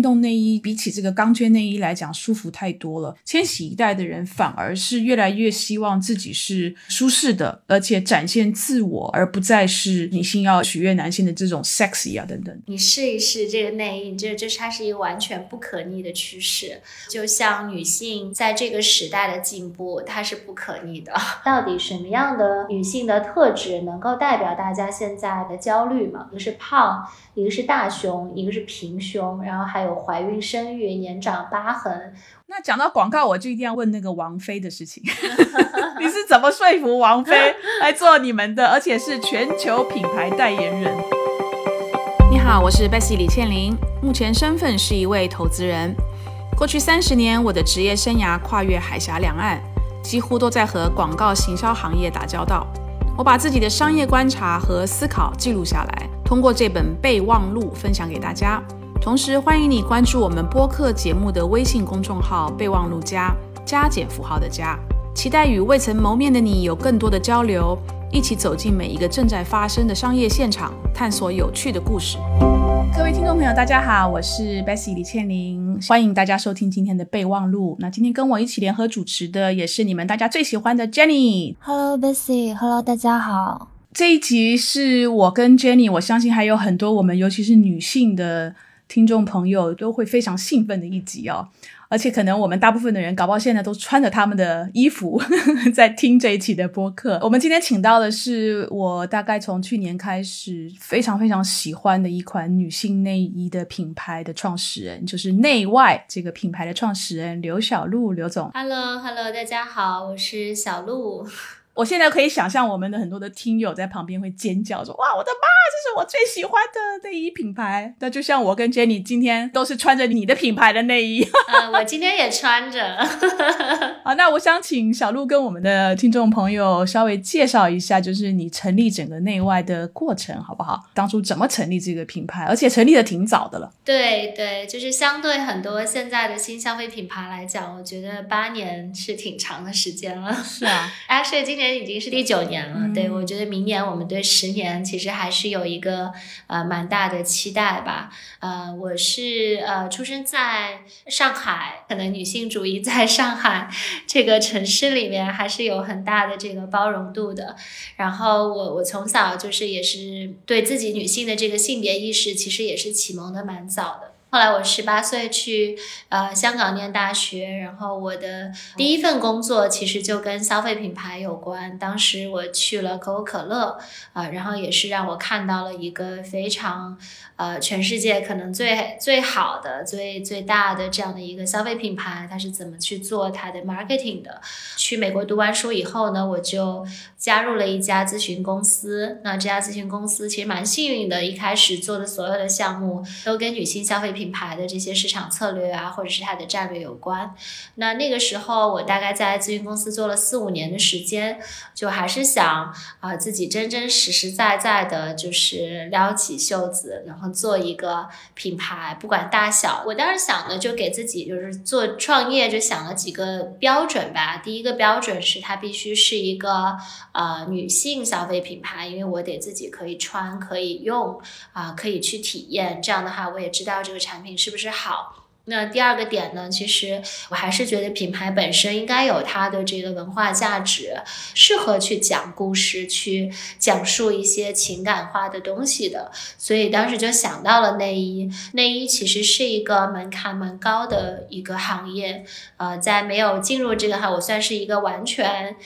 运动内衣比起这个钢圈内衣来讲舒服太多了。千禧一代的人反而是越来越希望自己是舒适的，而且展现自我，而不再是女性要取悦男性的这种 sexy 啊等等。你试一试这个内衣，这这它是一个完全不可逆的趋势。就像女性在这个时代的进步，它是不可逆的。到底什么样的女性的特质能够代表大家现在的焦虑嘛？一个是胖，一个是大胸，一个是平胸，然后还有怀孕、生育、年长、疤痕。那讲到广告，我就一定要问那个王菲的事情。你是怎么说服王菲来做你们的，而且是全球品牌代言人？你好，我是 Bessy 李倩玲，目前身份是一位投资人。过去三十年，我的职业生涯跨越海峡两岸，几乎都在和广告行销行业打交道。我把自己的商业观察和思考记录下来，通过这本备忘录分享给大家。同时，欢迎你关注我们播客节目的微信公众号“备忘录加加减符号的加”，期待与未曾谋面的你有更多的交流，一起走进每一个正在发生的商业现场，探索有趣的故事。各位听众朋友，大家好，我是 Bessy 李倩玲，欢迎大家收听今天的备忘录。那今天跟我一起联合主持的，也是你们大家最喜欢的 Jenny。Hello Bessy，Hello 大家好。这一集是我跟 Jenny，我相信还有很多我们，尤其是女性的听众朋友都会非常兴奋的一集哦。而且可能我们大部分的人搞不好现在都穿着他们的衣服 在听这一期的播客。我们今天请到的是我大概从去年开始非常非常喜欢的一款女性内衣的品牌的创始人，就是内外这个品牌的创始人刘小璐刘总。Hello，Hello，大家好，我是小璐。我现在可以想象我们的很多的听友在旁边会尖叫说：“哇，我的妈，这是我最喜欢的内衣品牌！”那就像我跟 Jenny 今天都是穿着你的品牌的内衣。嗯，我今天也穿着。好，那我想请小鹿跟我们的听众朋友稍微介绍一下，就是你成立整个内外的过程，好不好？当初怎么成立这个品牌？而且成立的挺早的了。对对，就是相对很多现在的新消费品牌来讲，我觉得八年是挺长的时间了。是啊，Actually 今年。已经是第九年了，对我觉得明年我们对十年其实还是有一个呃蛮大的期待吧。呃，我是呃出生在上海，可能女性主义在上海这个城市里面还是有很大的这个包容度的。然后我我从小就是也是对自己女性的这个性别意识其实也是启蒙的蛮早的。后来我十八岁去呃香港念大学，然后我的第一份工作其实就跟消费品牌有关。当时我去了可口可乐，啊，然后也是让我看到了一个非常呃全世界可能最最好的、最最大的这样的一个消费品牌，它是怎么去做它的 marketing 的。去美国读完书以后呢，我就加入了一家咨询公司。那这家咨询公司其实蛮幸运的，一开始做的所有的项目都跟女性消费品。品牌的这些市场策略啊，或者是它的战略有关。那那个时候，我大概在咨询公司做了四五年的时间，就还是想啊，自己真真实实在在的，就是撩起袖子，然后做一个品牌，不管大小。我当时想的，就给自己就是做创业，就想了几个标准吧。第一个标准是它必须是一个呃女性消费品牌，因为我得自己可以穿，可以用啊，可以去体验。这样的话，我也知道这个产。产品是不是好？那第二个点呢？其实我还是觉得品牌本身应该有它的这个文化价值，适合去讲故事，去讲述一些情感化的东西的。所以当时就想到了内衣。内衣其实是一个门槛蛮高的一个行业。呃，在没有进入这个行，我算是一个完全。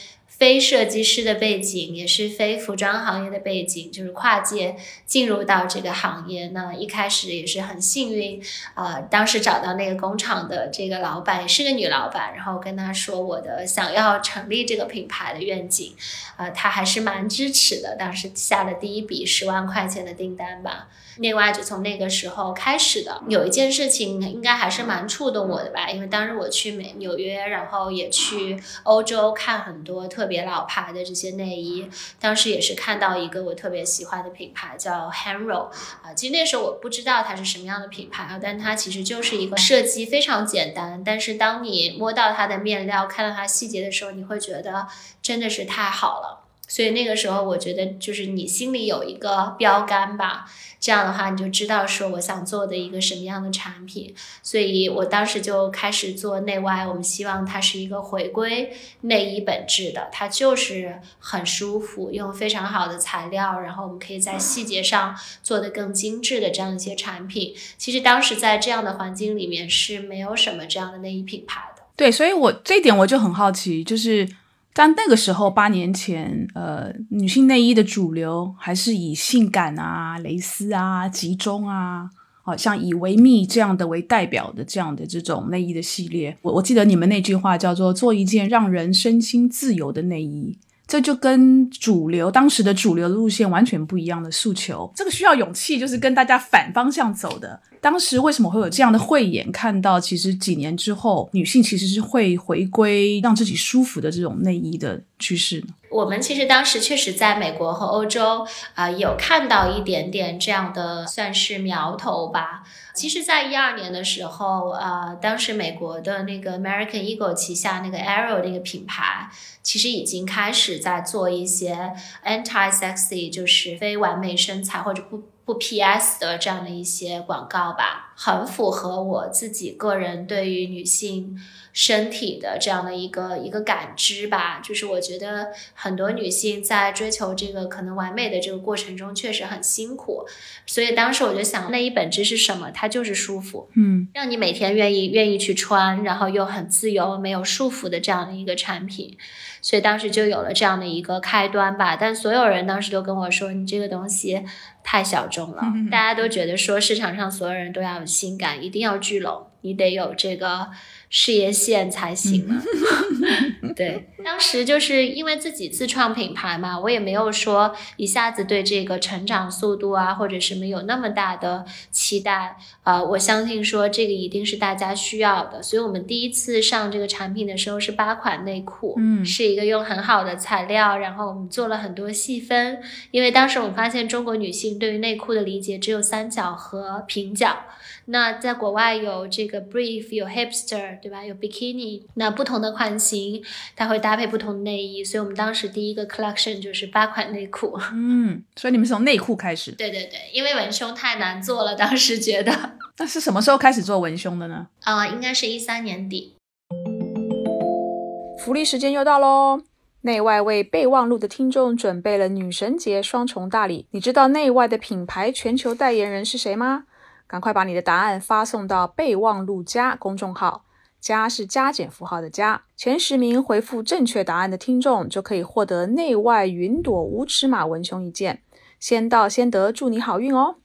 非设计师的背景，也是非服装行业的背景，就是跨界进入到这个行业。那一开始也是很幸运，啊，当时找到那个工厂的这个老板，是个女老板，然后跟她说我的想要成立这个品牌的愿景，啊，她还是蛮支持的。当时下了第一笔十万块钱的订单吧。另外，就从那个时候开始的，有一件事情应该还是蛮触动我的吧，因为当时我去美纽约，然后也去欧洲看很多特别老牌的这些内衣，当时也是看到一个我特别喜欢的品牌叫 Hanro 啊，其实那时候我不知道它是什么样的品牌啊，但它其实就是一个设计非常简单，但是当你摸到它的面料，看到它细节的时候，你会觉得真的是太好了。所以那个时候我觉得就是你心里有一个标杆吧，这样的话你就知道说我想做的一个什么样的产品。所以我当时就开始做内外，我们希望它是一个回归内衣本质的，它就是很舒服，用非常好的材料，然后我们可以在细节上做的更精致的这样一些产品。其实当时在这样的环境里面是没有什么这样的内衣品牌的。对，所以我这一点我就很好奇，就是但那个时候八年前，呃，女性内衣的主流还是以性感啊、蕾丝啊、集中啊，好像以维密这样的为代表的这样的这种内衣的系列。我我记得你们那句话叫做“做一件让人身心自由的内衣”。这就跟主流当时的主流路线完全不一样的诉求，这个需要勇气，就是跟大家反方向走的。当时为什么会有这样的慧眼，看到其实几年之后，女性其实是会回归让自己舒服的这种内衣的趋势呢？我们其实当时确实在美国和欧洲啊，有看到一点点这样的算是苗头吧。其实，在一二年的时候，呃，当时美国的那个 American Eagle 旗下那个 Arrow 那个品牌，其实已经开始在做一些 anti sexy，就是非完美身材或者不。不 PS 的这样的一些广告吧，很符合我自己个人对于女性身体的这样的一个一个感知吧。就是我觉得很多女性在追求这个可能完美的这个过程中，确实很辛苦。所以当时我就想，内衣本质是什么？它就是舒服，嗯，让你每天愿意愿意去穿，然后又很自由、没有束缚的这样的一个产品。所以当时就有了这样的一个开端吧。但所有人当时都跟我说，你这个东西。太小众了，大家都觉得说市场上所有人都要有性感，一定要聚拢，你得有这个。事业线才行嘛。对，当时就是因为自己自创品牌嘛，我也没有说一下子对这个成长速度啊或者什么有那么大的期待。呃，我相信说这个一定是大家需要的，所以我们第一次上这个产品的时候是八款内裤，嗯，是一个用很好的材料，然后我们做了很多细分，因为当时我们发现中国女性对于内裤的理解只有三角和平角。那在国外有这个 brief，有 hipster，对吧？有 bikini，那不同的款型它会搭配不同的内衣，所以我们当时第一个 collection 就是八款内裤。嗯，所以你们是从内裤开始？对对对，因为文胸太难做了，当时觉得。那是什么时候开始做文胸的呢？啊，应该是一三年底。福利时间又到喽！内外为备忘录的听众准备了女神节双重大礼。你知道内外的品牌全球代言人是谁吗？赶快把你的答案发送到备忘录加公众号，加是加减符号的加。前十名回复正确答案的听众就可以获得内外云朵无尺码文胸一件，先到先得，祝你好运哦！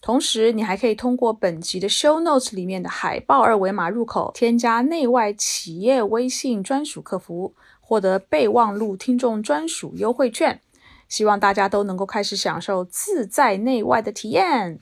同时，你还可以通过本集的 show notes 里面的海报二维码入口，添加内外企业微信专属客服，获得备忘录听众专属优惠券。希望大家都能够开始享受自在内外的体验。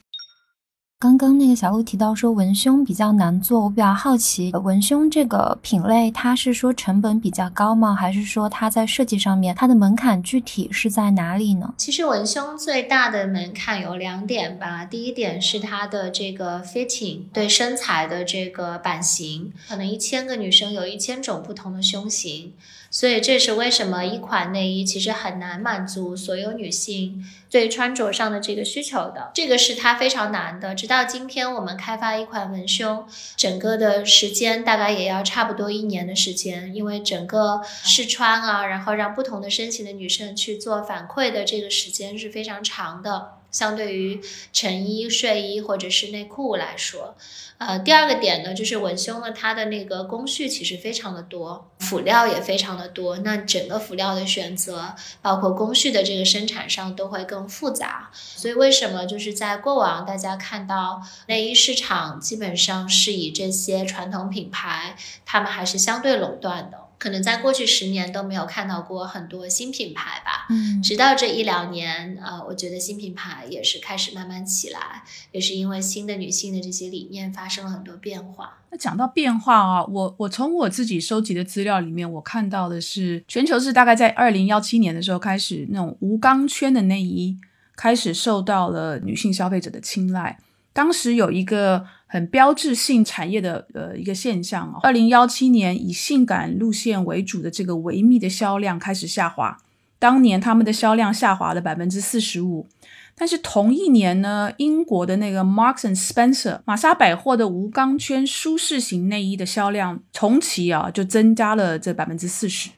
刚刚那个小鹿提到说文胸比较难做，我比较好奇，文胸这个品类它是说成本比较高吗？还是说它在设计上面它的门槛具体是在哪里呢？其实文胸最大的门槛有两点吧，第一点是它的这个 fitting，对身材的这个版型，可能一千个女生有一千种不同的胸型。所以这是为什么一款内衣其实很难满足所有女性对穿着上的这个需求的，这个是它非常难的。直到今天，我们开发一款文胸，整个的时间大概也要差不多一年的时间，因为整个试穿啊，然后让不同的身形的女生去做反馈的这个时间是非常长的。相对于成衣、睡衣或者是内裤来说，呃，第二个点呢，就是文胸呢，它的那个工序其实非常的多，辅料也非常的多。那整个辅料的选择，包括工序的这个生产上都会更复杂。所以为什么就是在过往大家看到内衣市场基本上是以这些传统品牌，他们还是相对垄断的。可能在过去十年都没有看到过很多新品牌吧，嗯，直到这一两年，呃，我觉得新品牌也是开始慢慢起来，也是因为新的女性的这些理念发生了很多变化。那讲到变化啊，我我从我自己收集的资料里面，我看到的是，全球是大概在二零幺七年的时候开始，那种无钢圈的内衣开始受到了女性消费者的青睐。当时有一个很标志性产业的呃一个现象哦，二零幺七年以性感路线为主的这个维密的销量开始下滑，当年他们的销量下滑了百分之四十五。但是同一年呢，英国的那个 Marks and Spencer 玛莎百货的无钢圈舒适型内衣的销量重启啊就增加了这百分之四十。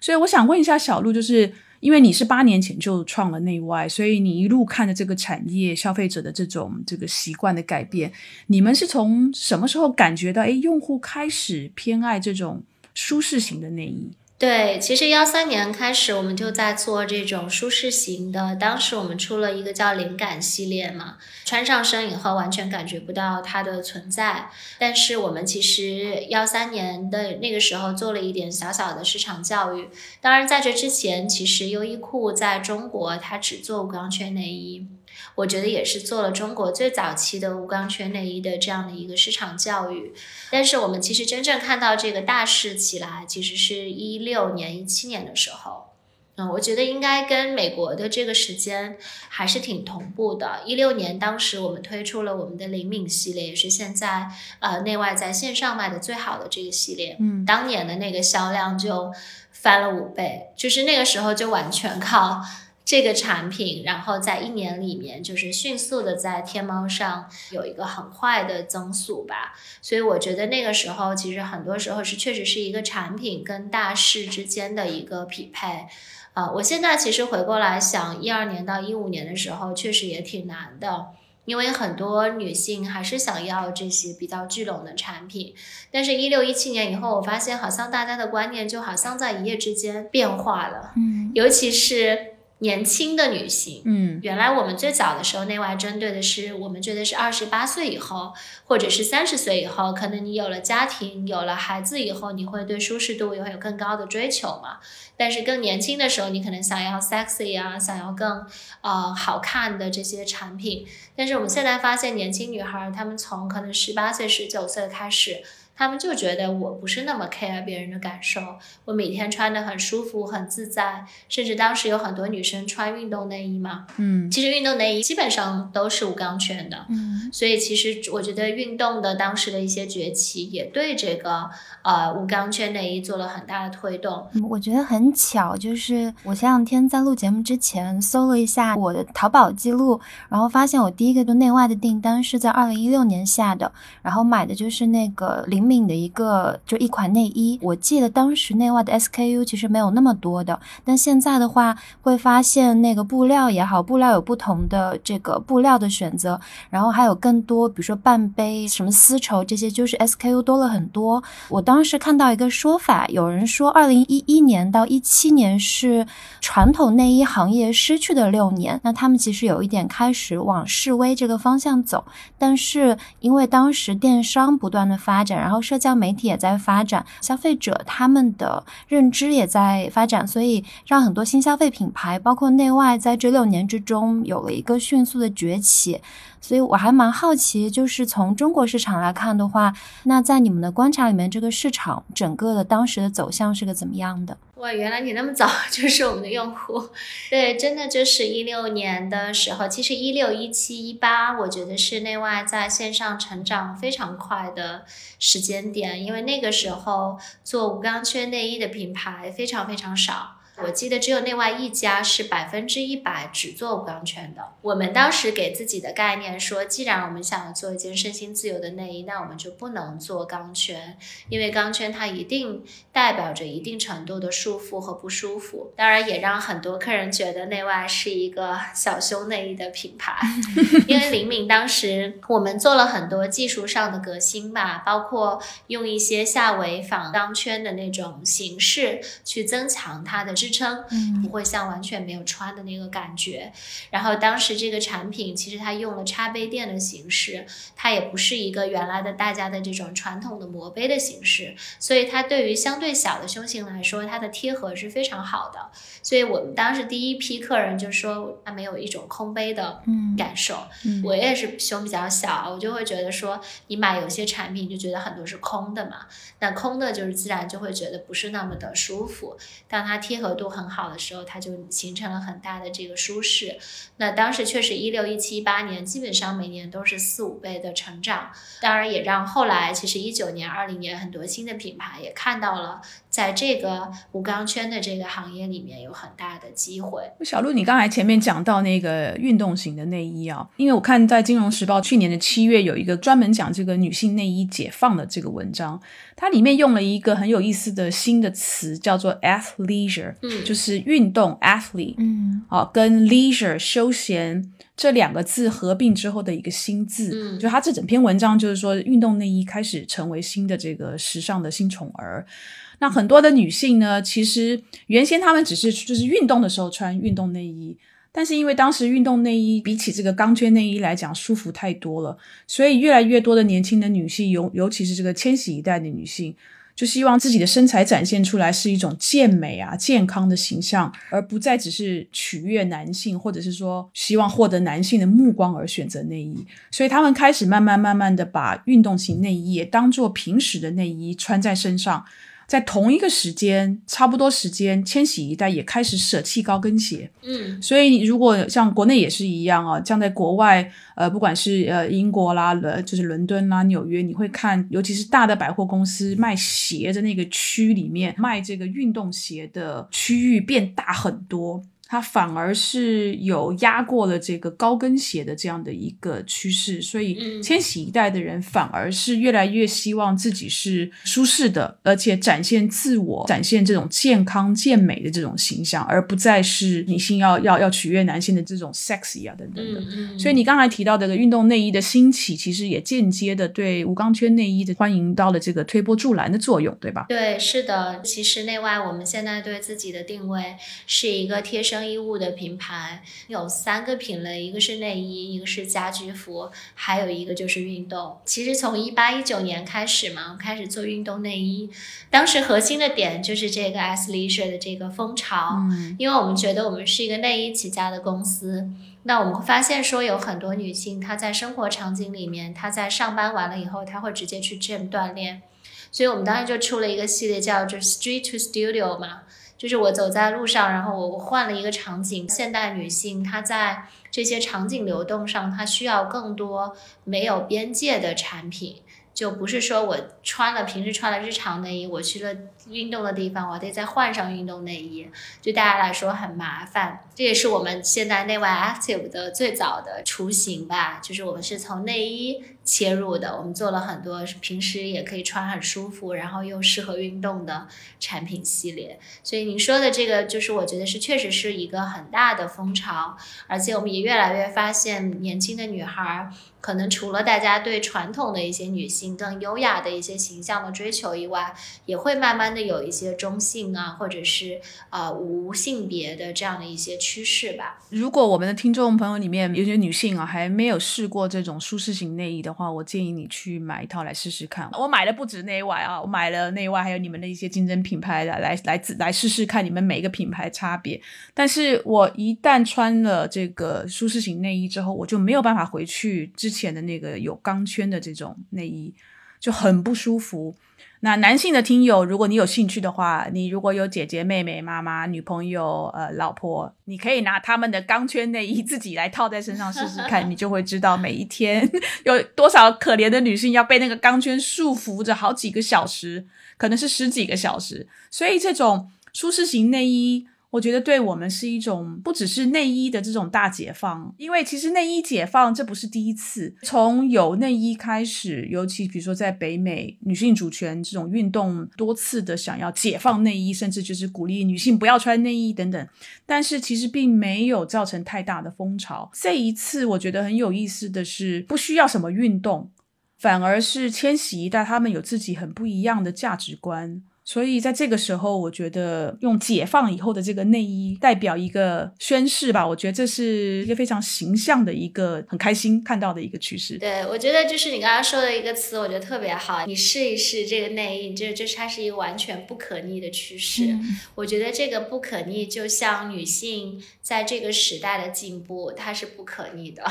所以我想问一下小鹿，就是因为你是八年前就创了内外，所以你一路看着这个产业消费者的这种这个习惯的改变，你们是从什么时候感觉到哎用户开始偏爱这种舒适型的内衣？对，其实幺三年开始，我们就在做这种舒适型的。当时我们出了一个叫灵感系列嘛，穿上身以后完全感觉不到它的存在。但是我们其实幺三年的那个时候做了一点小小的市场教育。当然，在这之前，其实优衣库在中国它只做无钢圈内衣。我觉得也是做了中国最早期的无钢圈内衣的这样的一个市场教育，但是我们其实真正看到这个大势起来，其实是一六年、一七年的时候。嗯，我觉得应该跟美国的这个时间还是挺同步的。一六年当时我们推出了我们的灵敏系列，也是现在呃内外在线上卖的最好的这个系列。嗯，当年的那个销量就翻了五倍，就是那个时候就完全靠。这个产品，然后在一年里面就是迅速的在天猫上有一个很快的增速吧，所以我觉得那个时候其实很多时候是确实是一个产品跟大势之间的一个匹配，啊，我现在其实回过来想，一二年到一五年的时候确实也挺难的，因为很多女性还是想要这些比较聚拢的产品，但是一六一七年以后，我发现好像大家的观念就好像在一夜之间变化了，嗯，尤其是。年轻的女性，嗯，原来我们最早的时候内外针对的是，我们觉得是二十八岁以后，或者是三十岁以后，可能你有了家庭，有了孩子以后，你会对舒适度也会有更高的追求嘛。但是更年轻的时候，你可能想要 sexy 啊，想要更呃好看的这些产品。但是我们现在发现，年轻女孩她们从可能十八岁、十九岁开始。他们就觉得我不是那么 care 别人的感受，我每天穿的很舒服、很自在，甚至当时有很多女生穿运动内衣嘛，嗯，其实运动内衣基本上都是无钢圈的，嗯，所以其实我觉得运动的当时的一些崛起也对这个呃无钢圈内衣做了很大的推动。我觉得很巧，就是我前两天在录节目之前搜了一下我的淘宝记录，然后发现我第一个就内外的订单是在二零一六年下的，然后买的就是那个零。命的一个就一款内衣，我记得当时内外的 SKU 其实没有那么多的，但现在的话会发现那个布料也好，布料有不同的这个布料的选择，然后还有更多，比如说半杯什么丝绸这些，就是 SKU 多了很多。我当时看到一个说法，有人说二零一一年到一七年是传统内衣行业失去的六年，那他们其实有一点开始往示威这个方向走，但是因为当时电商不断的发展，然后。然后社交媒体也在发展，消费者他们的认知也在发展，所以让很多新消费品牌，包括内外，在这六年之中有了一个迅速的崛起。所以我还蛮好奇，就是从中国市场来看的话，那在你们的观察里面，这个市场整个的当时的走向是个怎么样的？哇，原来你那么早 就是我们的用户，对，真的就是一六年的时候，其实一六、一七、一八，我觉得是内外在线上成长非常快的时间点，因为那个时候做无钢圈内衣的品牌非常非常少。我记得只有内外一家是百分之一百只做无钢圈的。我们当时给自己的概念说，既然我们想要做一件身心自由的内衣，那我们就不能做钢圈，因为钢圈它一定代表着一定程度的束缚和不舒服。当然，也让很多客人觉得内外是一个小胸内衣的品牌。因为灵敏当时我们做了很多技术上的革新吧，包括用一些下围仿钢圈的那种形式去增强它的。支撑，不会像完全没有穿的那个感觉。然后当时这个产品其实它用了插杯垫的形式，它也不是一个原来的大家的这种传统的磨杯的形式，所以它对于相对小的胸型来说，它的贴合是非常好的。所以我们当时第一批客人就说他没有一种空杯的感受。我也是胸比较小，我就会觉得说你买有些产品就觉得很多是空的嘛，那空的就是自然就会觉得不是那么的舒服。当它贴合。都很好的时候，它就形成了很大的这个舒适。那当时确实一六一七一八年，基本上每年都是四五倍的成长。当然也让后来其实一九年、二零年很多新的品牌也看到了在这个无钢圈的这个行业里面有很大的机会。小鹿，你刚才前面讲到那个运动型的内衣啊，因为我看在《金融时报》去年的七月有一个专门讲这个女性内衣解放的这个文章，它里面用了一个很有意思的新的词，叫做 athleisure，嗯就是运动 athlete，嗯啊，跟 leisure 休闲这两个字合并之后的一个新字，嗯就它这整篇文章就是说，运动内衣开始成为新的这个时尚的新宠儿。那很多的女性呢，其实原先她们只是就是运动的时候穿运动内衣，但是因为当时运动内衣比起这个钢圈内衣来讲舒服太多了，所以越来越多的年轻的女性，尤尤其是这个千禧一代的女性，就希望自己的身材展现出来是一种健美啊、健康的形象，而不再只是取悦男性，或者是说希望获得男性的目光而选择内衣。所以他们开始慢慢慢慢的把运动型内衣也当做平时的内衣穿在身上。在同一个时间，差不多时间，千禧一代也开始舍弃高跟鞋。嗯所以，如果像国内也是一样啊，像在国外，呃，不管是呃英国啦，呃，就是伦敦啦、纽约，你会看，尤其是大的百货公司卖鞋的那个区里面，卖这个运动鞋的区域变大很多。它反而是有压过了这个高跟鞋的这样的一个趋势，所以嗯千禧一代的人反而是越来越希望自己是舒适的，而且展现自我、展现这种健康健美的这种形象，而不再是女性要要要取悦男性的这种 sexy 啊等等的。嗯嗯，所以你刚才提到的运动内衣的兴起，其实也间接的对无钢圈内衣的欢迎到了这个推波助澜的作用，对吧？对，是的。其实内外，我们现在对自己的定位是一个贴身衣物的品牌，有三个品类，一个是内衣，一个是家居服，还有一个就是运动。其实从一八一九年开始嘛，我们开始做运动内衣，当时核心的点就是这个 athleisure 的这个风潮，嗯因为我们觉得我们是一个内衣起家的公司。那我们会发现说，有很多女性她在生活场景里面，她在上班完了以后，她会直接去 gym 锻炼。所以我们当时就出了一个系列叫就 Street to Studio 嘛，就是我走在路上，然后我换了一个场景。现代女性她在这些场景流动上，她需要更多没有边界的产品，就不是说我穿了平时穿了日常内衣，我去了运动的地方，我得再换上运动内衣，对大家来说很麻烦。这也是我们现在内外 Active 的最早的雏形吧，就是我们是从内衣切入的，我们做了很多平时也可以穿很舒服，然后又适合运动的产品系列。所以您说的这个，就是我觉得是确实是一个很大的风潮，而且我们也越来越发现，年轻的女孩可能除了大家对传统的一些女性更优雅的一些形象的追求以外，也会慢慢的有一些中性啊，或者是呃无性别的这样的一些趋势吧。如果我们的听众朋友里面有些女性啊，还没有试过这种舒适型内衣的话，我建议你去买一套来试试看。我买的不止内外啊，我买了内外，还有你们的一些竞争品牌的来来自来试试看你们每一个品牌差别。但是我一旦穿了这个舒适型内衣之后，我就没有办法回去之前的那个有钢圈的这种内衣，就很不舒服。那男性的听友，如果你有兴趣的话，你如果有姐姐、妹妹、妈妈、女朋友、呃老婆，你可以拿他们的钢圈内衣自己来套在身上试试看，你就会知道每一天有多少可怜的女性要被那个钢圈束缚着好几个小时，可能是十几个小时。所以这种舒适型内衣。我觉得对我们是一种不只是内衣的这种大解放，因为其实内衣解放这不是第一次，从有内衣开始，尤其比如说在北美，女性主权这种运动多次的想要解放内衣，甚至就是鼓励女性不要穿内衣等等，但是其实并没有造成太大的风潮。这一次我觉得很有意思的是，不需要什么运动，反而是千禧一代他们有自己很不一样的价值观。所以在这个时候，我觉得用解放以后的这个内衣代表一个宣誓吧，我觉得这是一个非常形象的一个很开心看到的一个趋势。对，我觉得就是你刚刚说的一个词，我觉得特别好。你试一试这个内衣，这这是它是一个完全不可逆的趋势。嗯我觉得这个不可逆，就像女性在这个时代的进步，它是不可逆的。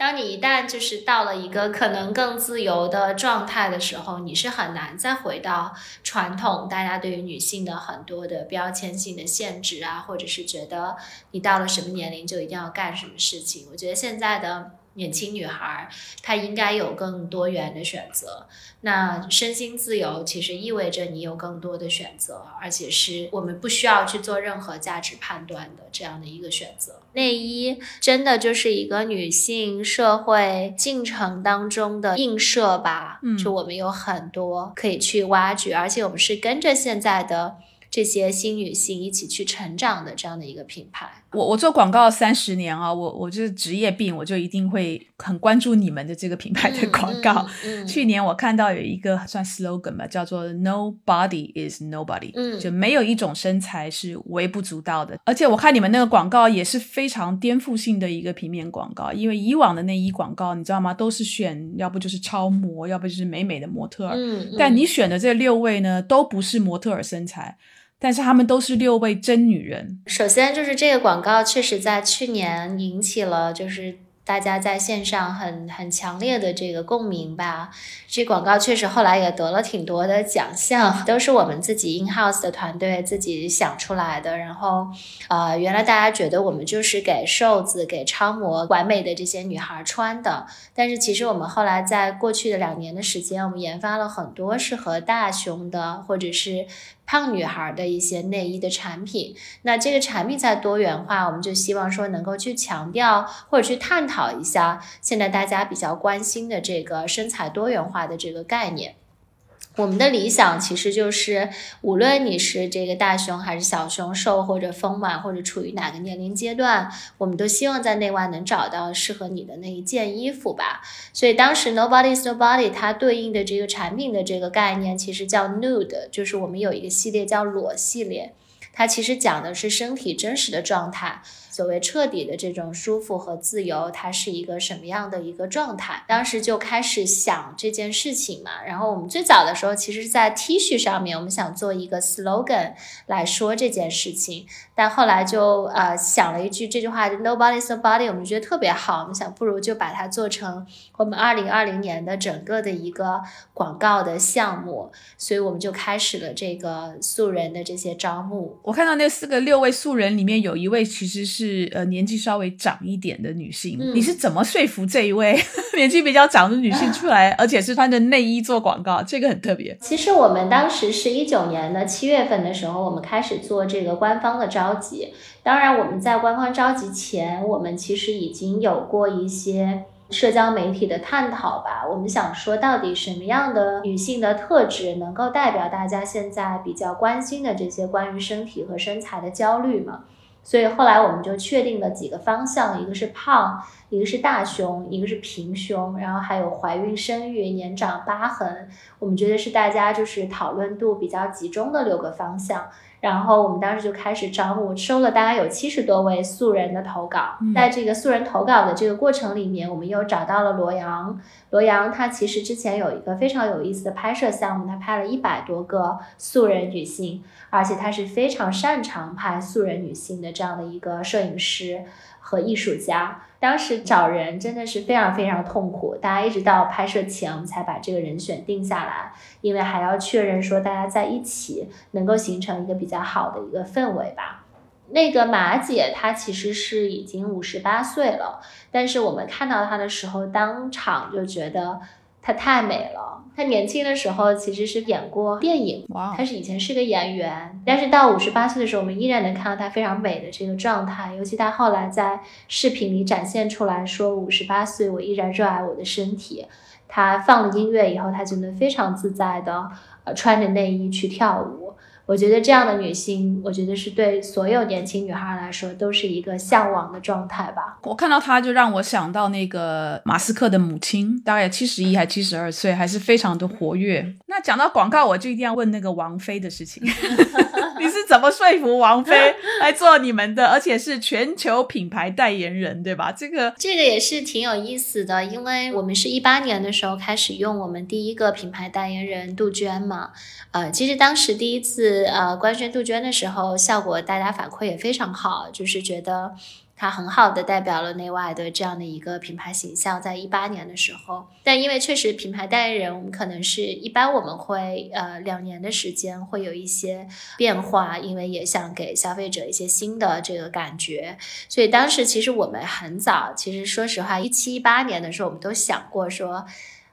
当你一旦就是到了一个可能更自由的状态的时候，你是很难再回到传统大家对于女性的很多的标签性的限制啊，或者是觉得你到了什么年龄就一定要干什么事情。我觉得现在的年轻女孩，她应该有更多元的选择。那身心自由其实意味着你有更多的选择，而且是我们不需要去做任何价值判断的这样的一个选择。内衣真的就是一个女性社会进程当中的映射吧？嗯，就我们有很多可以去挖掘，而且我们是跟着现在的。这些新女性一起去成长的这样的一个品牌，我我做广告三十年啊，我我就是职业病，我就一定会很关注你们的这个品牌的广告。去年我看到有一个算 slogan 吧，叫做 “No body is nobody”，嗯，就没有一种身材是微不足道的。而且我看你们那个广告也是非常颠覆性的一个平面广告，因为以往的内衣广告你知道吗，都是选要不就是超模，要不就是美美的模特儿，嗯，但你选的这六位呢，都不是模特儿身材。但是她们都是六位真女人。首先就是这个广告确实在去年引起了就是大家在线上很很强烈的这个共鸣吧。这广告确实后来也得了挺多的奖项，都是我们自己 in house 的团队自己想出来的。然后，呃，原来大家觉得我们就是给瘦子、给超模完美的这些女孩穿的，但是其实我们后来在过去的两年的时间，我们研发了很多适合大胸的，或者是。胖女孩的一些内衣的产品，那这个产品在多元化，我们就希望说能够去强调或者去探讨一下现在大家比较关心的这个身材多元化的这个概念。我们的理想其实就是，无论你是这个大胸还是小胸，瘦或者丰满，或者处于哪个年龄阶段，我们都希望在内外能找到适合你的那一件衣服吧。所以当时 Nobody's Nobody 它对应的这个产品的这个概念，其实叫 Nude，就是我们有一个系列叫裸系列，它其实讲的是身体真实的状态。所谓彻底的这种舒服和自由，它是一个什么样的一个状态？当时就开始想这件事情嘛。然后我们最早的时候，其实是在 T 恤上面，我们想做一个 slogan 来说这件事情。但后来就呃想了一句这句话，Nobody so body，我们觉得特别好，我们想不如就把它做成我们二零二零年的整个的一个广告的项目。所以我们就开始了这个素人的这些招募。我看到那四个六位素人里面有一位其实是。呃年纪稍微长一点的女性，你是怎么说服这一位 年纪比较长的女性出来，而且是穿着内衣做广告？这个很特别。其实我们当时是一九年的七月份的时候，我们开始做这个官方的召集。当然，我们在官方召集前，我们其实已经有过一些社交媒体的探讨吧。我们想说，到底什么样的女性的特质能够代表大家现在比较关心的这些关于身体和身材的焦虑嘛？所以后来我们就确定了几个方向，一个是胖，一个是大胸，一个是平胸，然后还有怀孕、生育、年长、疤痕。我们觉得是大家就是讨论度比较集中的六个方向。然后我们当时就开始招募，收了大概有七十多位素人的投稿。在这个素人投稿的这个过程里面，我们又找到了罗阳。罗阳他其实之前有一个非常有意思的拍摄项目，他拍了一百多个素人女性，而且他是非常擅长拍素人女性的这样的一个摄影师和艺术家。当时找人真的是非常非常痛苦，大家一直到拍摄前我们才把这个人选定下来，因为还要确认说大家在一起能够形成一个比较好的一个氛围吧。那个马姐她其实是已经五十八岁了，但是我们看到她的时候，当场就觉得。她太美了。她年轻的时候其实是演过电影，她是以前是个演员。但是到五十八岁的时候，我们依然能看到她非常美的这个状态。尤其她后来在视频里展现出来说：“五十八岁，我依然热爱我的身体。”她放了音乐以后，她就能非常自在的呃穿着内衣去跳舞。我觉得这样的女性，我觉得是对所有年轻女孩来说都是一个向往的状态吧。我看到她，就让我想到那个马斯克的母亲，大概七十一还七十二岁，还是非常的活跃。那讲到广告，我就一定要问那个王菲的事情。怎么说服王菲 来做你们的，而且是全球品牌代言人，对吧？这个这个也是挺有意思的，因为我们是一八年的时候开始用我们第一个品牌代言人杜鹃嘛。呃，其实当时第一次呃官宣杜鹃的时候，效果大家反馈也非常好，就是觉得。它很好的代表了内外的这样的一个品牌形象。在一八年的时候，但因为确实品牌代言人，我们可能是一般我们会呃两年的时间会有一些变化，因为也想给消费者一些新的这个感觉，所以当时其实我们很早，其实说实话，一七一八年的时候，我们都想过说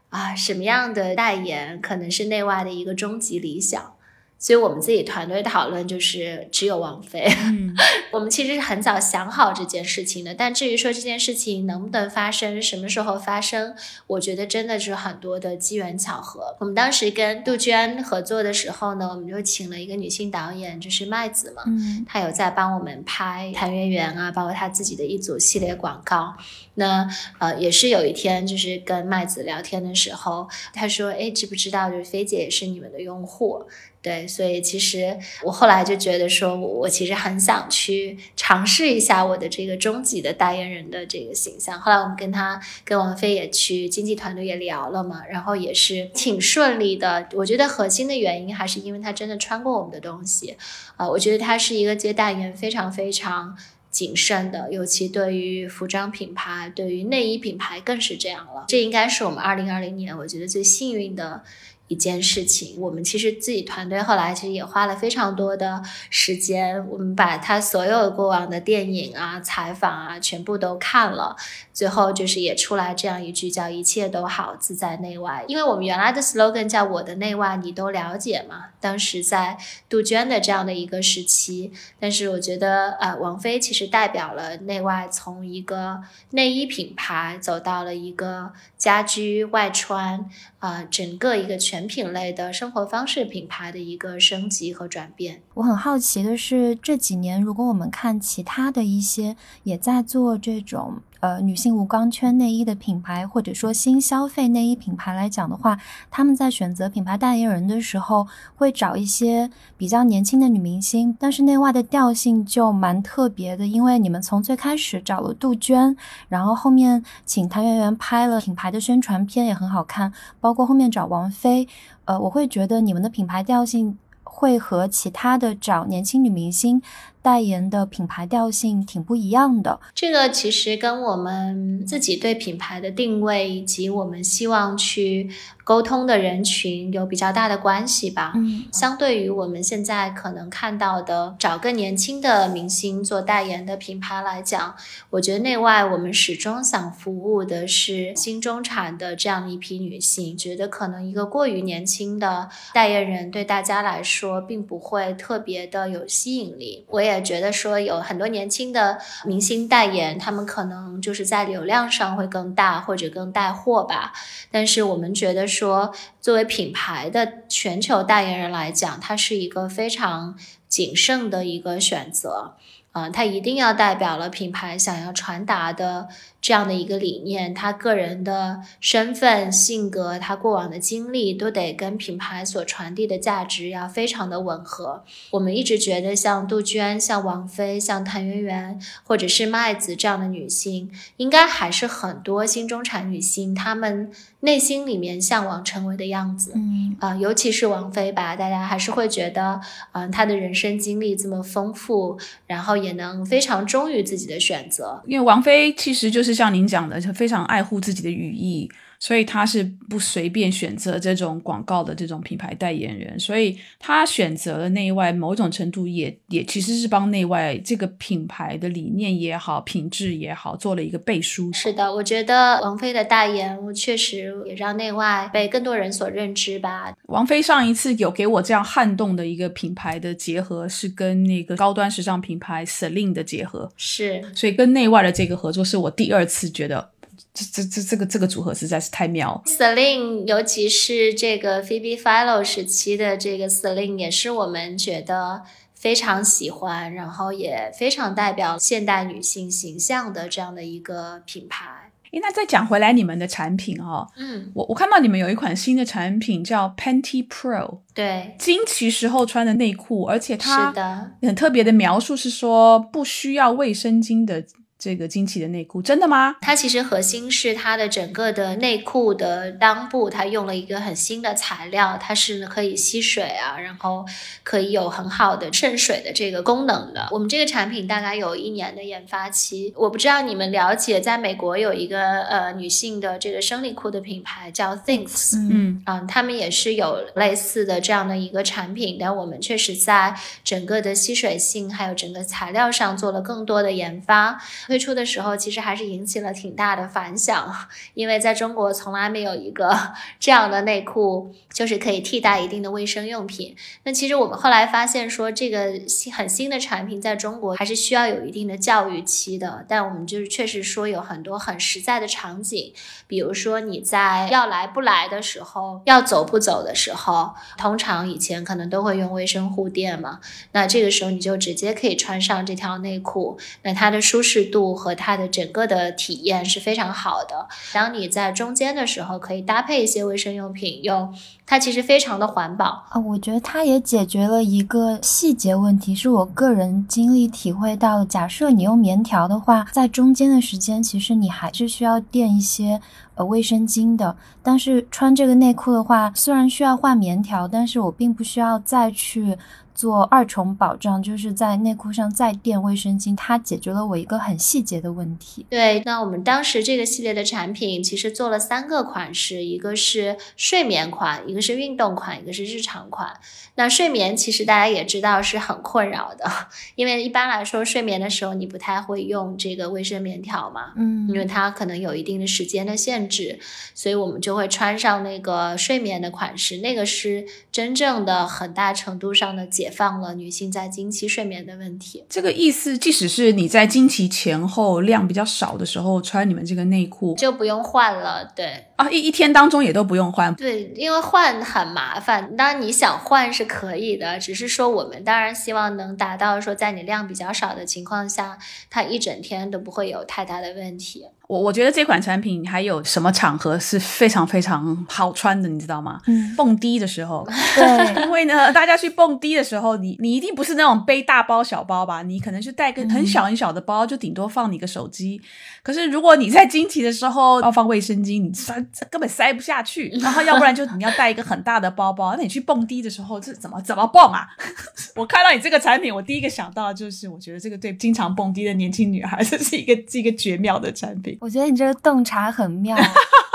啊，什么样的代言可能是内外的一个终极理想。所以我们自己团队讨论就是只有王菲，我们其实是很早想好这件事情的。但至于说这件事情能不能发生，什么时候发生，我觉得真的是很多的机缘巧合。我们当时跟杜鹃合作的时候呢，我们就请了一个女性导演，就是麦子嘛，她有在帮我们拍谭圆圆啊，包括她自己的一组系列广告。那呃，也是有一天就是跟麦子聊天的时候，她说：“哎，知不知道就是菲姐也是你们的用户？”对，所以其实我后来就觉得说，我其实很想去尝试一下我的这个终极的代言人的这个形象。后来我们跟他跟王菲也去经纪团队也聊了嘛，然后也是挺顺利的。我觉得核心的原因还是因为他真的穿过我们的东西，啊，我觉得他是一个接代言非常非常谨慎的，尤其对于服装品牌、对于内衣品牌更是这样了。这应该是我们二零二零年我觉得最幸运的。一件事情，我们其实自己团队后来其实也花了非常多的时间，我们把他所有过往的电影啊、采访啊全部都看了，最后就是也出来这样一句叫“一切都好，自在内外”。因为我们原来的 slogan 叫“我的内外你都了解”嘛，当时在杜鹃的这样的一个时期，但是我觉得呃，王菲其实代表了内外从一个内衣品牌走到了一个家居外穿。啊，整个一个全品类的生活方式品牌的一个升级和转变。我很好奇的是，这几年如果我们看其他的一些也在做这种呃女性无钢圈内衣的品牌，或者说新消费内衣品牌来讲的话，他们在选择品牌代言人的时候，会找一些比较年轻的女明星，但是内外的调性就蛮特别的，因为你们从最开始找了杜鹃，然后后面请谭圆圆拍了品牌的宣传片，也很好看。包括后面找王菲，呃，我会觉得你们的品牌调性会和其他的找年轻女明星。代言的品牌调性挺不一样的，这个其实跟我们自己对品牌的定位以及我们希望去沟通的人群有比较大的关系吧。嗯，相对于我们现在可能看到的找更年轻的明星做代言的品牌来讲，我觉得内外我们始终想服务的是新中产的这样一批女性，觉得可能一个过于年轻的代言人对大家来说并不会特别的有吸引力。我也。觉得说有很多年轻的明星代言，他们可能就是在流量上会更大或者更带货吧。但是我们觉得说，作为品牌的全球代言人来讲，它是一个非常谨慎的一个选择。啊，他一定要代表了品牌想要传达的这样的一个理念，他个人的身份、性格，他过往的经历都得跟品牌所传递的价值要非常的吻合。我们一直觉得，像杜鹃、像王菲、像谭圆圆，或者是麦子这样的女性，应该还是很多新中产女性她们内心里面向往成为的样子。嗯啊，尤其是王菲吧，大家还是会觉得，嗯，她的人生经历这么丰富，然后也。能非常忠于自己的选择，因为王菲其实就是像您讲的，就非常爱护自己的羽翼。所以他是不随便选择这种广告的这种品牌代言人，所以他选择了内外，某种程度也也其实是帮内外这个品牌的理念也好，品质也好，做了一个背书。是的，我觉得王菲的代言，我确实也让内外被更多人所认知吧。王菲上一次有给我这样撼动的一个品牌的结合，是跟那个高端时尚品牌 Celine 的结合，是，所以跟内外的这个合作是我第二次觉得。这这这这个这个组合实在是太妙。Celine，尤其是这个 Phoebe Philo 时期的这个 Celine，也是我们觉得非常喜欢，然后也非常代表现代女性形象的这样的一个品牌。诶，那再讲回来你们的产品哦，嗯，我我看到你们有一款新的产品叫 Panty Pro，对，经期时候穿的内裤，而且它是的很特别的描述是说不需要卫生巾的。这个惊奇的内裤，真的吗？它其实核心是它的整个的内裤的裆部，它用了一个很新的材料，它是可以吸水啊，然后可以有很好的渗水的这个功能的。我们这个产品大概有一年的研发期，我不知道你们了解，在美国有一个呃女性的这个生理裤的品牌叫 Things，嗯嗯，他们也是有类似的这样的一个产品，但我们确实在整个的吸水性还有整个材料上做了更多的研发。推出的时候，其实还是引起了挺大的反响，因为在中国从来没有一个 这样的内裤，就是可以替代一定的卫生用品。那其实我们后来发现说，这个新很新的产品在中国还是需要有一定的教育期的。但我们就是确实说有很多很实在的场景，比如说你在要来不来的时候，要走不走的时候，通常以前可能都会用卫生护垫嘛，那这个时候你就直接可以穿上这条内裤，那它的舒适度。度和它的整个的体验是非常好的。当你在中间的时候，可以搭配一些卫生用品用，它其实非常的环保啊。我觉得它也解决了一个细节问题，是我个人经历体会到。假设你用棉条的话，在中间的时间，其实你还是需要垫一些呃卫生巾的。但是穿这个内裤的话，虽然需要换棉条，但是我并不需要再去。做二重保障，就是在内裤上再垫卫生巾，它解决了我一个很细节的问题。对，那我们当时这个系列的产品其实做了三个款式，一个是睡眠款，一个是运动款，一个是日常款。那睡眠其实大家也知道是很困扰的，因为一般来说睡眠的时候你不太会用这个卫生棉条嘛，嗯，因为它可能有一定的时间的限制，所以我们就会穿上那个睡眠的款式，那个是真正的很大程度上的解。解放了女性在经期睡眠的问题。这个意思，即使是你在经期前后量比较少的时候穿你们这个内裤，就不用换了。对啊，一一天当中也都不用换。对，因为换很麻烦。当然你想换是可以的，只是说我们当然希望能达到说，在你量比较少的情况下，它一整天都不会有太大的问题。我我觉得这款产品还有什么场合是非常非常好穿的，你知道吗？嗯，蹦迪的时候。对，因为呢，大家去蹦迪的时候，你你一定不是那种背大包小包吧？你可能是带个很小很小的包，就顶多放你个手机。可是如果你在惊奇的时候要放卫生巾，你塞根本塞不下去。然后要不然就你要带一个很大的包包。那你去蹦迪的时候，这怎么怎么蹦啊？我看到你这个产品，我第一个想到就是，我觉得这个对经常蹦迪的年轻女孩，这是一个是一个绝妙的产品。我觉得你这个洞察很妙，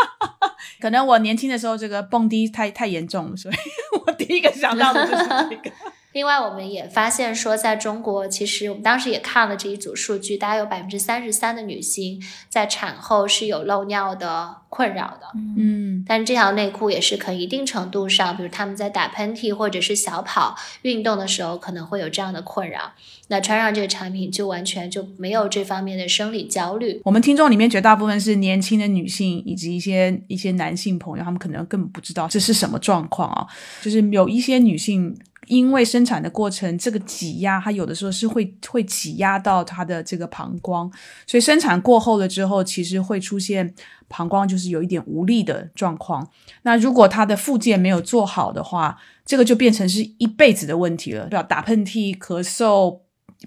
可能我年轻的时候这个蹦迪太太严重了，所以 我第一个想到的就是这个。另外，我们也发现说，在中国，其实我们当时也看了这一组数据，大概有百分之三十三的女性在产后是有漏尿的困扰的。嗯，但是这条内裤也是可以一定程度上，比如他们在打喷嚏或者是小跑运动的时候，可能会有这样的困扰。那穿上这个产品，就完全就没有这方面的生理焦虑。我们听众里面绝大部分是年轻的女性以及一些一些男性朋友，他们可能根本不知道这是什么状况啊，就是有一些女性。因为生产的过程，这个挤压，它有的时候是会会挤压到它的这个膀胱，所以生产过后了之后，其实会出现膀胱就是有一点无力的状况。那如果它的附件没有做好的话，这个就变成是一辈子的问题了，对吧？打喷嚏、咳嗽、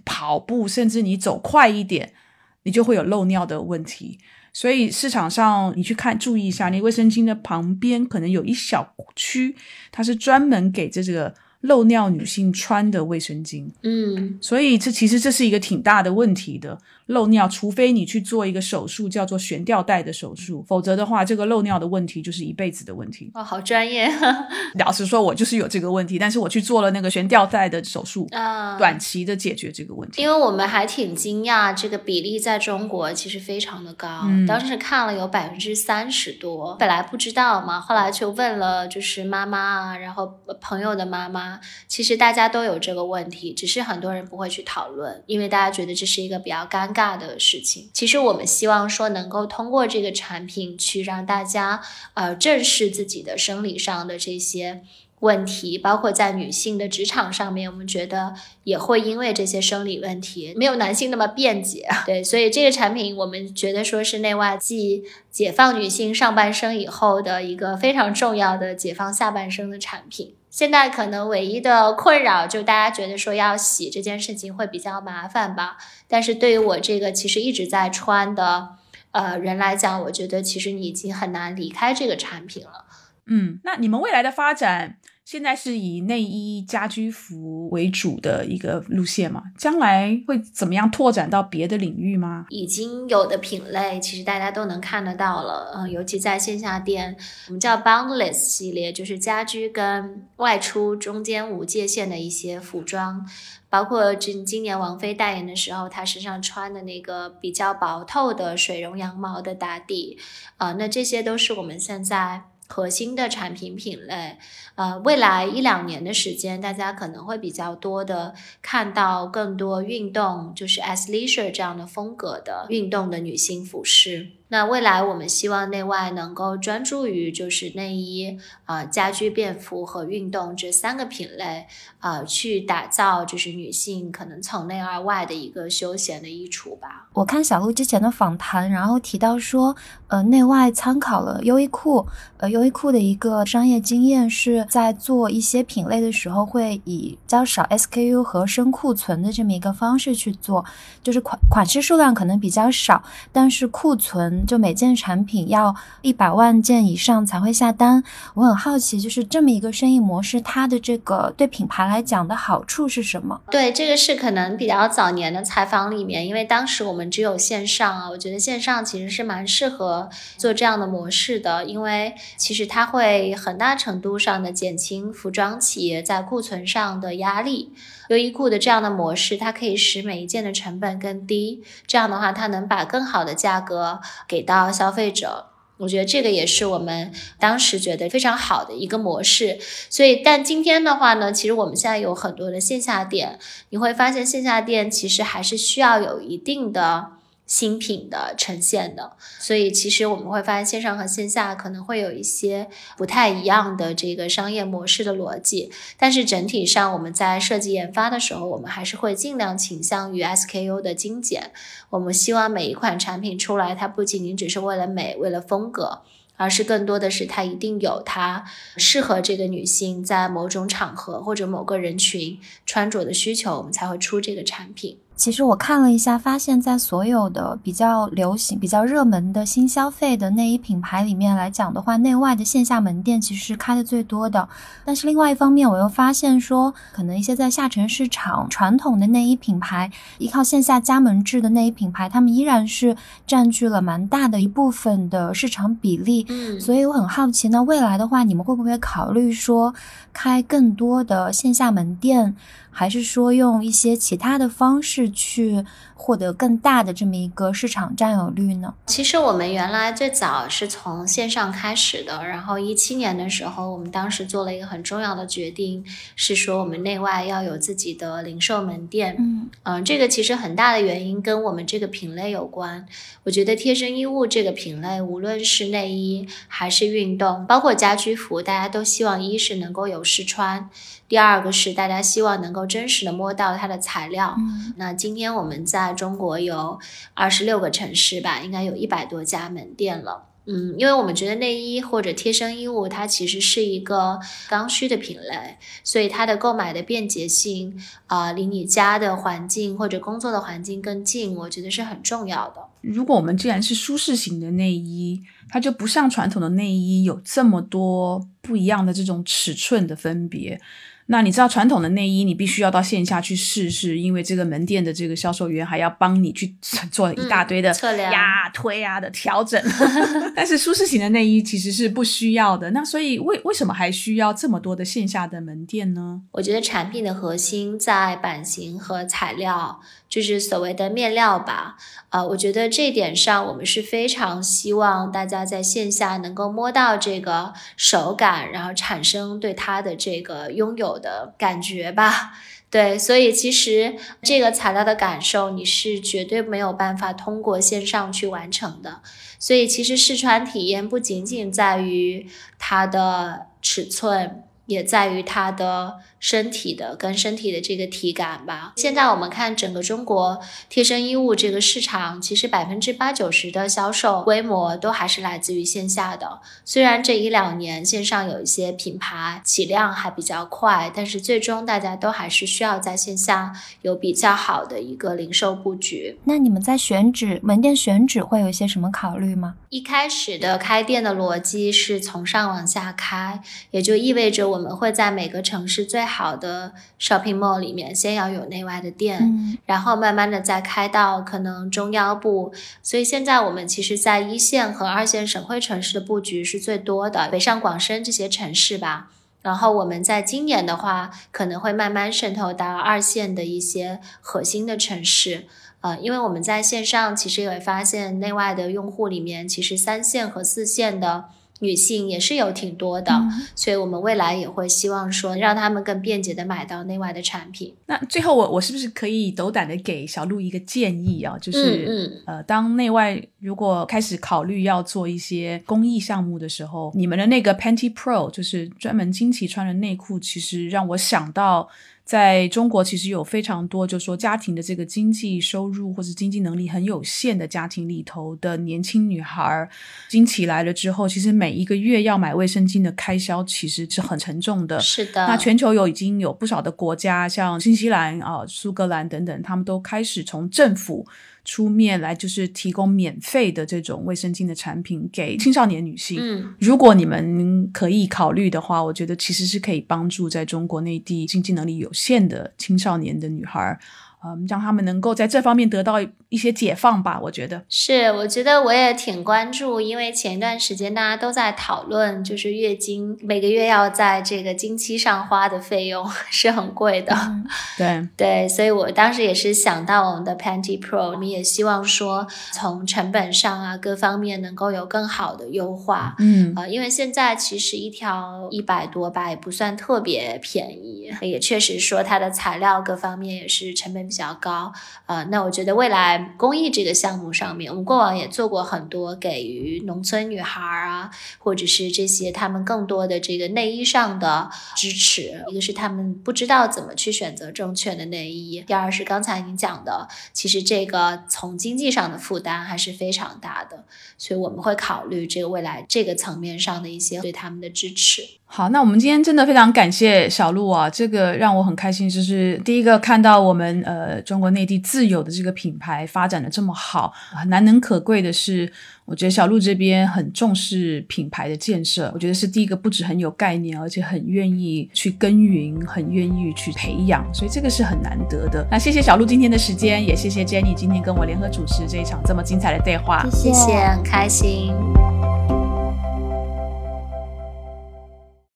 跑步，甚至你走快一点，你就会有漏尿的问题。所以市场上你去看，注意一下，你卫生巾的旁边可能有一小区，它是专门给这个。漏尿女性穿的卫生巾，嗯，所以这其实这是一个挺大的问题的。漏尿，除非你去做一个手术，叫做悬吊带的手术，否则的话，这个漏尿的问题就是一辈子的问题。哦，好专业。老实说，我就是有这个问题，但是我去做了那个悬吊带的手术，啊，短期的解决这个问题。因为我们还挺惊讶，这个比例在中国其实非常的高，当时看了有百分之三十多，本来不知道嘛，后来就问了，就是妈妈啊，然后朋友的妈妈，其实大家都有这个问题，只是很多人不会去讨论，因为大家觉得这是一个比较干。尬的事情，其实我们希望说能够通过这个产品去让大家呃正视自己的生理上的这些问题，包括在女性的职场上面，我们觉得也会因为这些生理问题没有男性那么便捷，对，所以这个产品我们觉得说是内外继解放女性上半生以后的一个非常重要的解放下半生的产品。现在可能唯一的困扰就大家觉得说要洗这件事情会比较麻烦吧。但是对于我这个其实一直在穿的呃人来讲，我觉得其实你已经很难离开这个产品了。嗯，那你们未来的发展？现在是以内衣、家居服为主的一个路线嘛？将来会怎么样拓展到别的领域吗？已经有的品类，其实大家都能看得到了。嗯，尤其在线下店，我们叫 Boundless 系列，就是家居跟外出中间无界限的一些服装，包括今今年王菲代言的时候，她身上穿的那个比较薄透的水绒羊毛的打底，啊，那这些都是我们现在。核心的产品品类，呃，未来一两年的时间，大家可能会比较多的看到更多运动，就是 as leisure 这样的风格的运动的女性服饰。那未来我们希望内外能够专注于就是内衣啊、家居便服和运动这三个品类啊，去打造就是女性可能从内而外的一个休闲的衣橱吧。我看小鹿之前的访谈，然后提到说，呃，内外参考了优衣库，呃，优衣库的一个商业经验是在做一些品类的时候会以较少 SKU 和深库存的这么一个方式去做，就是款款式数量可能比较少，但是库存。就每件产品要一百万件以上才会下单。我很好奇，就是这么一个生意模式，它的这个对品牌来讲的好处是什么？对，这个是可能比较早年的采访里面，因为当时我们只有线上啊，我觉得线上其实是蛮适合做这样的模式的，因为其实它会很大程度上的减轻服装企业在库存上的压力。优衣库的这样的模式，它可以使每一件的成本更低，这样的话，它能把更好的价格给到消费者。我觉得这个也是我们当时觉得非常好的一个模式。所以，但今天的话呢，其实我们现在有很多的线下店，你会发现线下店其实还是需要有一定的。新品的呈现的，所以其实我们会发现线上和线下可能会有一些不太一样的这个商业模式的逻辑，但是整体上我们在设计研发的时候，我们还是会尽量倾向于 SKU 的精简。我们希望每一款产品出来，它不仅仅只是为了美、为了风格，而是更多的是它一定有它适合这个女性在某种场合或者某个人群穿着的需求，我们才会出这个产品。其实我看了一下，发现，在所有的比较流行、比较热门的新消费的内衣品牌里面来讲的话，内外的线下门店其实是开的最多的。但是另外一方面，我又发现说，可能一些在下沉市场传统的内衣品牌，依靠线下加盟制的内衣品牌，他们依然是占据了蛮大的一部分的市场比例。嗯，所以我很好奇，那未来的话，你们会不会考虑说开更多的线下门店？还是说用一些其他的方式去获得更大的这么一个市场占有率呢？其实我们原来最早是从线上开始的，然后一七年的时候，我们当时做了一个很重要的决定，是说我们内外要有自己的零售门店。嗯嗯，这个其实很大的原因跟我们这个品类有关。我觉得贴身衣物这个品类，无论是内衣还是运动，包括家居服，大家都希望一是能够有试穿。第二个是大家希望能够真实的摸到它的材料。那今天我们在在中国有二十六个城市吧，应该有一百多家门店了。嗯，因为我们觉得内衣或者贴身衣物它其实是一个刚需的品类，所以它的购买的便捷性啊，离你家的环境或者工作的环境更近，我觉得是很重要的。如果我们既然是舒适型的内衣，它就不像传统的内衣有这么多不一样的这种尺寸的分别。那你知道传统的内衣，你必须要到线下去试试，因为这个门店的这个销售员还要帮你去做 一大堆的测量、呀、推啊的调整。但是舒适型的内衣其实是不需要的。那所以为为什么还需要这么多的线下的门店呢？我觉得产品的核心在版型和材料，就是所谓的面料吧。呃，我觉得这点上我们是非常希望大家在线下能够摸到这个手感，然后产生对它的这个拥有。的感觉吧，对，所以其实这个材料的感受你是绝对没有办法通过线上去完成的。所以其实试穿体验不仅仅在于它的尺寸，也在于它的身体的跟身体的这个体感吧。现在我们看整个中国贴身衣物这个市场，其实百分之八九十的销售规模都还是来自于线下的。虽然这一两年线上有一些品牌起量还比较快，但是最终大家都还是需要在线下有比较好的一个零售布局。那你们在选址门店选址会有一些什么考虑吗？一开始的开店的逻辑是从上往下开，也就意味着我们会在每个城市最好的 shopping mall 里面先要有内外的店，嗯然后慢慢的再开到可能中腰部。所以现在我们其实，在一线和二线省会城市的布局是最多的，北上广深这些城市吧。然后我们在今年的话，可能会慢慢渗透到二线的一些核心的城市。呃，因为我们在线上其实也会发现，内外的用户里面，其实三线和四线的女性也是有挺多的，嗯所以我们未来也会希望说，让他们更便捷的买到内外的产品。那最后我我是不是可以斗胆的给小鹿一个建议啊？就是、嗯呃，当内外如果开始考虑要做一些公益项目的时候，你们的那个 Panty Pro 就是专门惊奇穿的内裤，其实让我想到。在中国，其实有非常多，就是说家庭的这个经济收入或者经济能力很有限的家庭里头的年轻女孩儿，经起来了之后，其实每一个月要买卫生巾的开销其实是很沉重的。是的，那全球有已经有不少的国家，像新西兰啊、苏格兰等等，他们都开始从政府出面来，就是提供免费的这种卫生巾的产品给青少年女性。嗯，如果你们可以考虑的话，我觉得其实是可以帮助在中国内地经济能力有限的青少年的女孩儿，嗯，让他们能够在这方面得到一些解放吧。我觉得，是，我觉得我也挺关注，因为前一段时间大家都在讨论，就是月经每个月要在这个经期上花的费用 是很贵的。嗯 对，对，所以我当时也是想到我们的 Panty Pro，我们也希望说从成本上啊各方面能够有更好的优化。嗯，呃，因为现在其实一条一百多吧，也不算特别便宜，也确实说它的材料各方面也是成本比比较高。呃，那我觉得未来公益这个项目上面，我们过往也做过很多给予农村女孩儿啊，或者是这些他们更多的这个内衣上的支持。一个是他们不知道怎么去选择正确的内衣，第二是刚才您讲的，其实这个从经济上的负担还是非常大的。所以我们会考虑这个未来这个层面上的一些对他们的支持。好，那我们今天真的非常感谢小鹿啊，这个让我很开心，就是第一个看到我们呃中国内地自有的这个品牌发展的这么好，很难能可贵的是，我觉得小鹿这边很重视品牌的建设，我觉得是第一个不止很有概念，而且很愿意去耕耘，很愿意去培养，所以这个是很难得的。那谢谢小鹿今天的时间，也谢谢 Jenny 今天跟我联合主持这一场这么精彩的对话。谢谢谢，很开心。